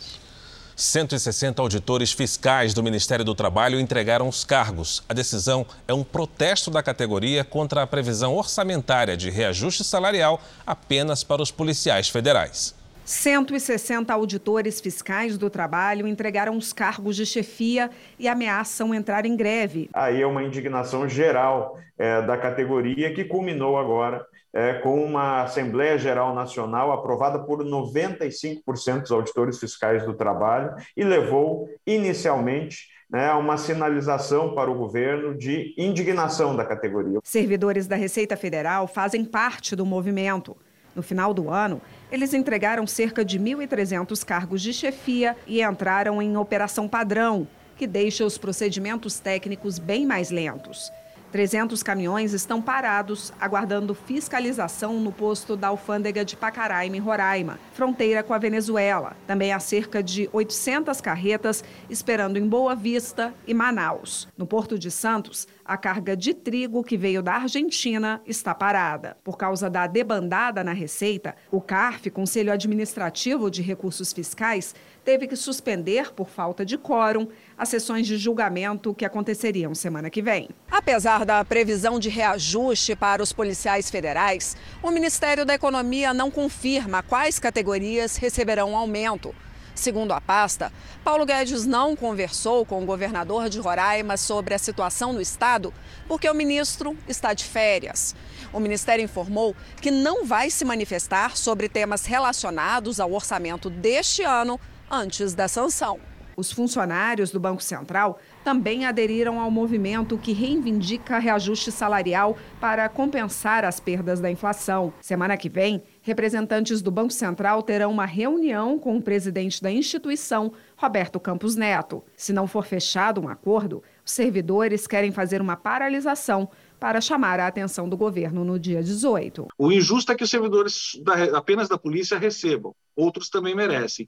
160 auditores fiscais do Ministério do Trabalho entregaram os cargos. A decisão é um protesto da categoria contra a previsão orçamentária de reajuste salarial apenas para os policiais federais. 160 auditores fiscais do trabalho entregaram os cargos de chefia e ameaçam entrar em greve. Aí é uma indignação geral é, da categoria que culminou agora é, com uma Assembleia Geral Nacional aprovada por 95% dos auditores fiscais do trabalho e levou inicialmente né, uma sinalização para o governo de indignação da categoria. Servidores da Receita Federal fazem parte do movimento. No final do ano, eles entregaram cerca de 1.300 cargos de chefia e entraram em operação padrão, que deixa os procedimentos técnicos bem mais lentos. 300 caminhões estão parados, aguardando fiscalização no posto da alfândega de Pacaraima, em Roraima, fronteira com a Venezuela. Também há cerca de 800 carretas esperando em Boa Vista e Manaus. No Porto de Santos, a carga de trigo que veio da Argentina está parada. Por causa da debandada na Receita, o CARF, Conselho Administrativo de Recursos Fiscais, teve que suspender, por falta de quórum, as sessões de julgamento que aconteceriam semana que vem. Apesar da previsão de reajuste para os policiais federais, o Ministério da Economia não confirma quais categorias receberão aumento. Segundo a pasta, Paulo Guedes não conversou com o governador de Roraima sobre a situação no estado porque o ministro está de férias. O ministério informou que não vai se manifestar sobre temas relacionados ao orçamento deste ano antes da sanção. Os funcionários do Banco Central também aderiram ao movimento que reivindica reajuste salarial para compensar as perdas da inflação. Semana que vem, representantes do Banco Central terão uma reunião com o presidente da instituição, Roberto Campos Neto. Se não for fechado um acordo, os servidores querem fazer uma paralisação para chamar a atenção do governo no dia 18. O injusto é que os servidores da, apenas da polícia recebam, outros também merecem.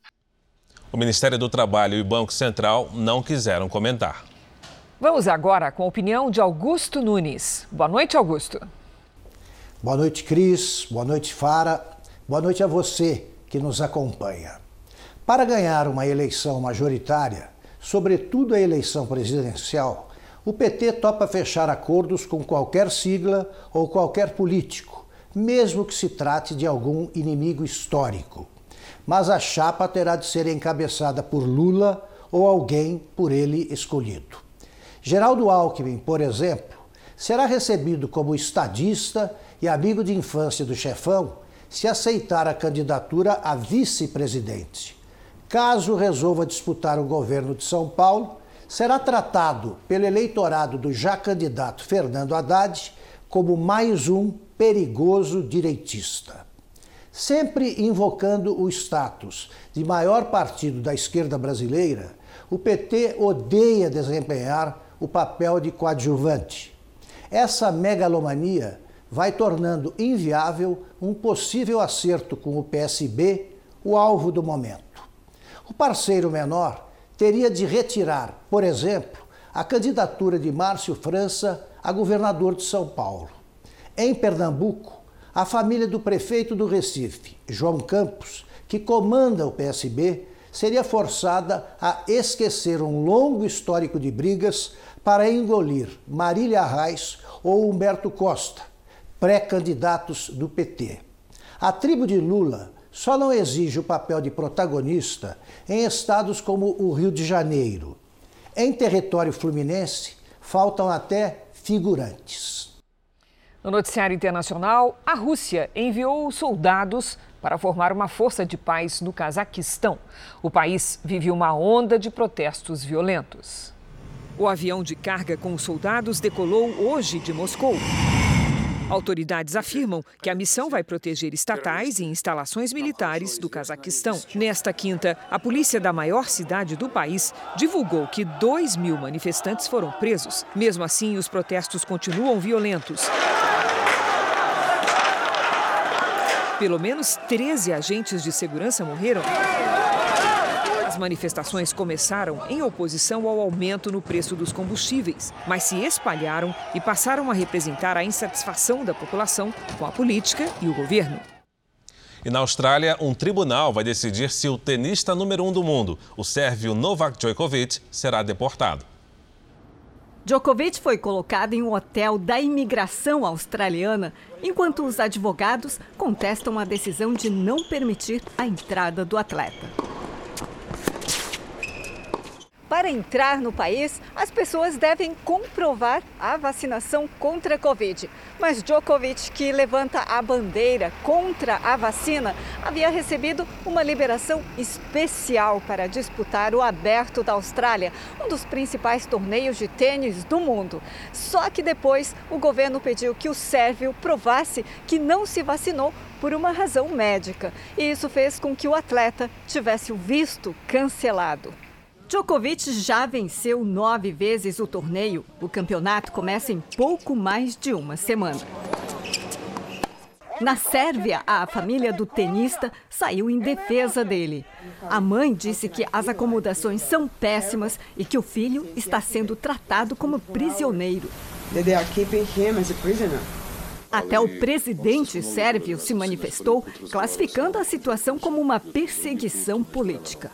O Ministério do Trabalho e o Banco Central não quiseram comentar. Vamos agora com a opinião de Augusto Nunes. Boa noite, Augusto. Boa noite, Cris. Boa noite, Fara. Boa noite a você que nos acompanha. Para ganhar uma eleição majoritária, sobretudo a eleição presidencial, o PT topa fechar acordos com qualquer sigla ou qualquer político, mesmo que se trate de algum inimigo histórico mas a chapa terá de ser encabeçada por Lula ou alguém por ele escolhido. Geraldo Alckmin, por exemplo, será recebido como estadista e amigo de infância do chefão se aceitar a candidatura a vice-presidente. Caso resolva disputar o governo de São Paulo, será tratado pelo eleitorado do já candidato Fernando Haddad como mais um perigoso direitista sempre invocando o status de maior partido da esquerda brasileira, o PT odeia desempenhar o papel de coadjuvante. Essa megalomania vai tornando inviável um possível acerto com o PSB, o alvo do momento. O parceiro menor teria de retirar, por exemplo, a candidatura de Márcio França a governador de São Paulo. Em Pernambuco, a família do prefeito do Recife, João Campos, que comanda o PSB, seria forçada a esquecer um longo histórico de brigas para engolir Marília Reis ou Humberto Costa, pré-candidatos do PT. A tribo de Lula só não exige o papel de protagonista em estados como o Rio de Janeiro. Em território fluminense, faltam até figurantes. No noticiário internacional, a Rússia enviou soldados para formar uma força de paz no Cazaquistão. O país vive uma onda de protestos violentos. O avião de carga com os soldados decolou hoje de Moscou. Autoridades afirmam que a missão vai proteger estatais e instalações militares do Cazaquistão. Nesta quinta, a polícia da maior cidade do país divulgou que 2 mil manifestantes foram presos. Mesmo assim, os protestos continuam violentos. Pelo menos 13 agentes de segurança morreram. As manifestações começaram em oposição ao aumento no preço dos combustíveis, mas se espalharam e passaram a representar a insatisfação da população com a política e o governo. E na Austrália, um tribunal vai decidir se o tenista número um do mundo, o sérvio Novak Djokovic, será deportado. Djokovic foi colocado em um hotel da imigração australiana, enquanto os advogados contestam a decisão de não permitir a entrada do atleta. Para entrar no país, as pessoas devem comprovar a vacinação contra a Covid. Mas Djokovic, que levanta a bandeira contra a vacina, havia recebido uma liberação especial para disputar o Aberto da Austrália, um dos principais torneios de tênis do mundo. Só que depois o governo pediu que o sérvio provasse que não se vacinou por uma razão médica. E isso fez com que o atleta tivesse o visto cancelado. Djokovic já venceu nove vezes o torneio. O campeonato começa em pouco mais de uma semana. Na Sérvia, a família do tenista saiu em defesa dele. A mãe disse que as acomodações são péssimas e que o filho está sendo tratado como prisioneiro. Até o presidente sérvio se manifestou, classificando a situação como uma perseguição política.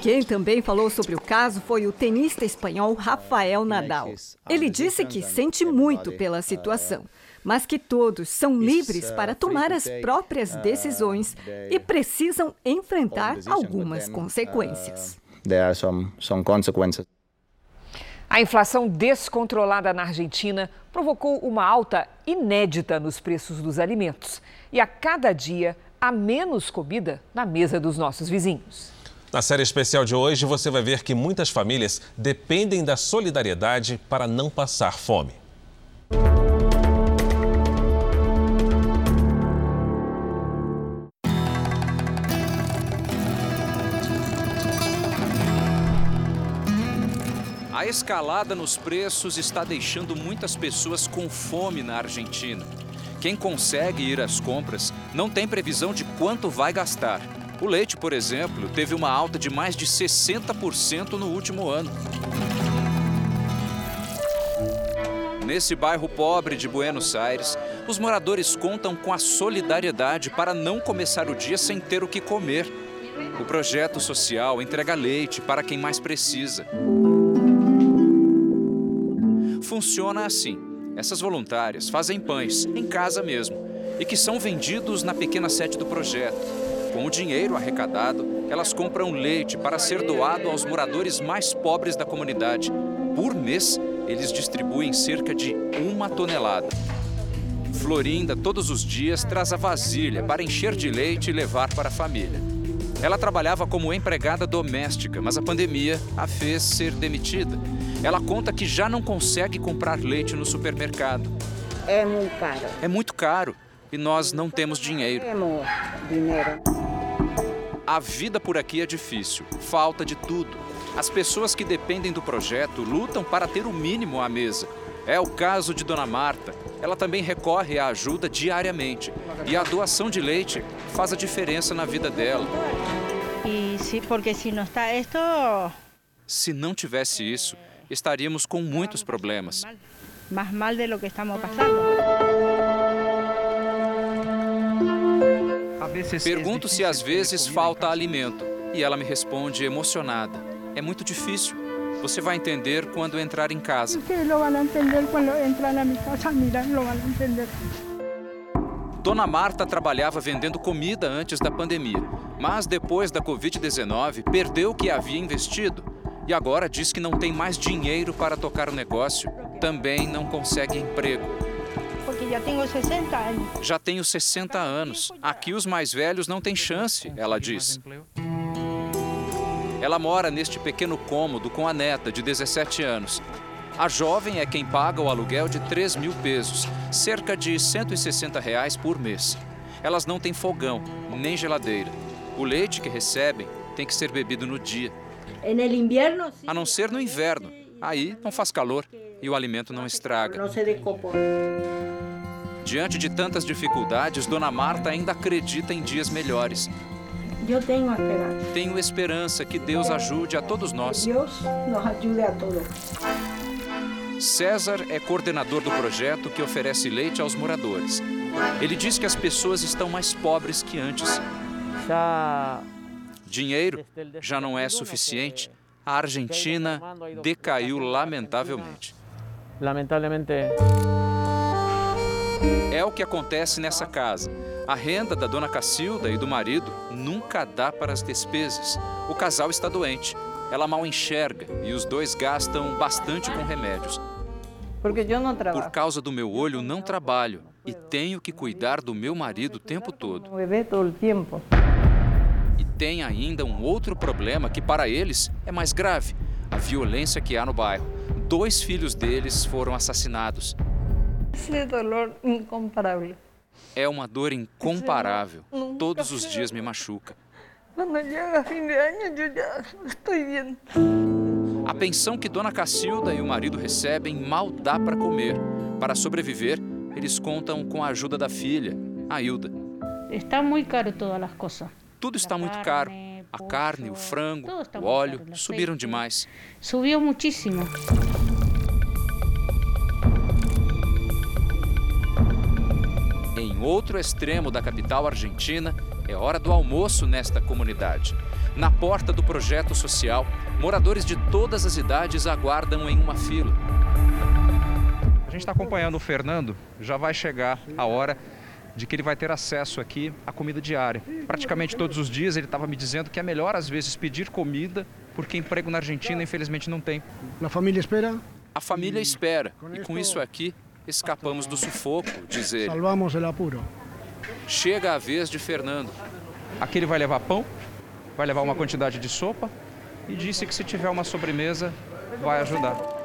Quem também falou sobre o caso foi o tenista espanhol Rafael Nadal. Ele disse que sente muito pela situação, mas que todos são livres para tomar as próprias decisões e precisam enfrentar algumas consequências. A inflação descontrolada na Argentina provocou uma alta inédita nos preços dos alimentos. E a cada dia, há menos comida na mesa dos nossos vizinhos. Na série especial de hoje, você vai ver que muitas famílias dependem da solidariedade para não passar fome. A escalada nos preços está deixando muitas pessoas com fome na Argentina. Quem consegue ir às compras não tem previsão de quanto vai gastar. O leite, por exemplo, teve uma alta de mais de 60% no último ano. Nesse bairro pobre de Buenos Aires, os moradores contam com a solidariedade para não começar o dia sem ter o que comer. O projeto social entrega leite para quem mais precisa. Funciona assim. Essas voluntárias fazem pães, em casa mesmo, e que são vendidos na pequena sede do projeto. Com o dinheiro arrecadado, elas compram leite para ser doado aos moradores mais pobres da comunidade. Por mês, eles distribuem cerca de uma tonelada. Florinda, todos os dias, traz a vasilha para encher de leite e levar para a família. Ela trabalhava como empregada doméstica, mas a pandemia a fez ser demitida. Ela conta que já não consegue comprar leite no supermercado. É muito caro. É muito caro e nós não temos dinheiro. Temos dinheiro. A vida por aqui é difícil, falta de tudo. As pessoas que dependem do projeto lutam para ter o mínimo à mesa. É o caso de Dona Marta. Ela também recorre à ajuda diariamente. E a doação de leite faz a diferença na vida dela. E se, porque se não está esto... Se não tivesse isso, estaríamos com muitos problemas. Mais mal de lo que estamos passando. Pergunto se às vezes falta alimento e ela me responde emocionada. É muito difícil. Você vai entender quando entrar em casa. Dona Marta trabalhava vendendo comida antes da pandemia, mas depois da Covid-19 perdeu o que havia investido e agora diz que não tem mais dinheiro para tocar o negócio. Também não consegue emprego. Porque já tenho 60 anos. Já tenho 60 anos. Aqui os mais velhos não têm chance, ela diz. Ela mora neste pequeno cômodo com a neta, de 17 anos. A jovem é quem paga o aluguel de 3 mil pesos, cerca de 160 reais por mês. Elas não têm fogão, nem geladeira. O leite que recebem tem que ser bebido no dia. A não ser no inverno. Aí não faz calor e o alimento não estraga. Diante de tantas dificuldades, Dona Marta ainda acredita em dias melhores. Eu tenho esperança. Tenho esperança que Deus ajude a todos nós. Deus nos ajude a todos. César é coordenador do projeto que oferece leite aos moradores. Ele diz que as pessoas estão mais pobres que antes. Já Dinheiro já não é suficiente. A Argentina decaiu lamentavelmente. lamentablemente É o que acontece nessa casa. A renda da dona Cacilda e do marido nunca dá para as despesas. O casal está doente. Ela mal enxerga e os dois gastam bastante com remédios. Porque eu não trabalho. Por causa do meu olho, não trabalho e tenho que cuidar do meu marido o tempo todo. E tem ainda um outro problema que para eles é mais grave: a violência que há no bairro. Dois filhos deles foram assassinados. Esse dolor incomparável. É uma dor incomparável. Todos os dias me machuca. Quando chega fim de ano, eu já estou bem. A pensão que Dona Cacilda e o marido recebem mal dá para comer. Para sobreviver, eles contam com a ajuda da filha, a Hilda. Está muito caro todas as coisas. Tudo está muito caro. A carne, o frango, o óleo subiram demais. Subiu muitíssimo. Em outro extremo da capital argentina, é hora do almoço nesta comunidade. Na porta do projeto social, moradores de todas as idades aguardam em uma fila. A gente está acompanhando o Fernando, já vai chegar a hora de que ele vai ter acesso aqui à comida diária. Praticamente todos os dias ele estava me dizendo que é melhor às vezes pedir comida, porque emprego na Argentina infelizmente não tem. A família espera? A família espera, e com isso aqui escapamos do sufoco, diz ele. Salvamos o apuro. Chega a vez de Fernando. Aqui ele vai levar pão, vai levar uma quantidade de sopa e disse que se tiver uma sobremesa vai ajudar.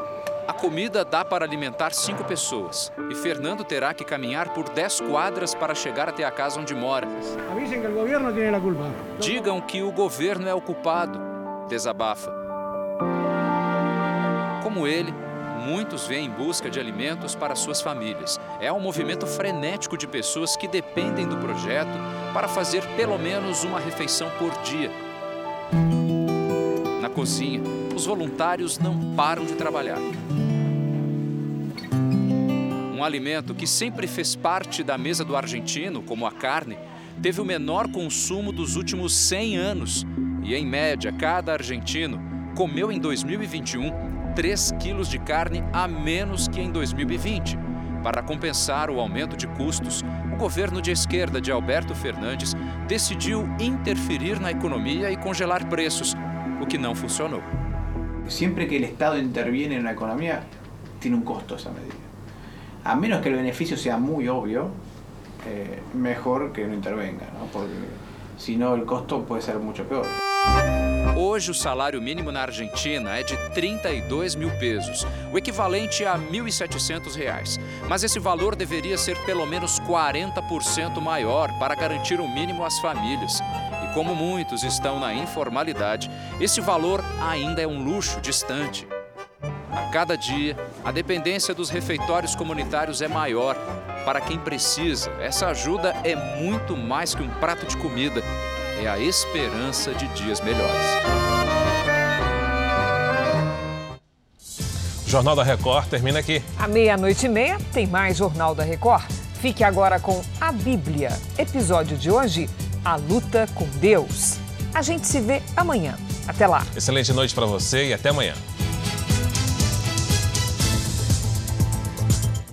A comida dá para alimentar cinco pessoas e Fernando terá que caminhar por dez quadras para chegar até a casa onde mora. Digam que o governo é o culpado, desabafa. Como ele, muitos vêm em busca de alimentos para suas famílias. É um movimento frenético de pessoas que dependem do projeto para fazer pelo menos uma refeição por dia. Na cozinha, os voluntários não param de trabalhar. Um alimento que sempre fez parte da mesa do argentino, como a carne, teve o menor consumo dos últimos 100 anos. E, em média, cada argentino comeu em 2021 3 quilos de carne a menos que em 2020. Para compensar o aumento de custos, o governo de esquerda de Alberto Fernandes decidiu interferir na economia e congelar preços, o que não funcionou. Siempre que el Estado interviene en la economía, tiene un costo esa medida. A menos que el beneficio sea muy obvio, eh, mejor que no intervenga, ¿no? porque si no el costo puede ser mucho peor. Hoje, o salário mínimo na Argentina é de 32 mil pesos, o equivalente a 1.700 reais. Mas esse valor deveria ser pelo menos 40% maior para garantir o mínimo às famílias. E como muitos estão na informalidade, esse valor ainda é um luxo distante. A cada dia, a dependência dos refeitórios comunitários é maior. Para quem precisa, essa ajuda é muito mais que um prato de comida é a esperança de dias melhores. O Jornal da Record termina aqui. À meia-noite e meia tem mais Jornal da Record. Fique agora com a Bíblia. Episódio de hoje: A Luta com Deus. A gente se vê amanhã. Até lá. Excelente noite para você e até amanhã.